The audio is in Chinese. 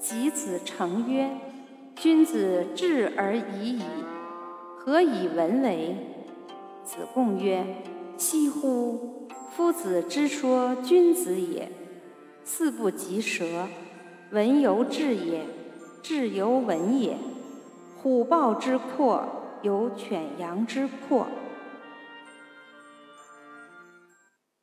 及子成曰：“君子质而已矣，何以文为？”子贡曰：“惜乎！夫子之说君子也，驷不及舌。文犹质也，质犹文也。虎豹之阔，犹犬羊之阔。”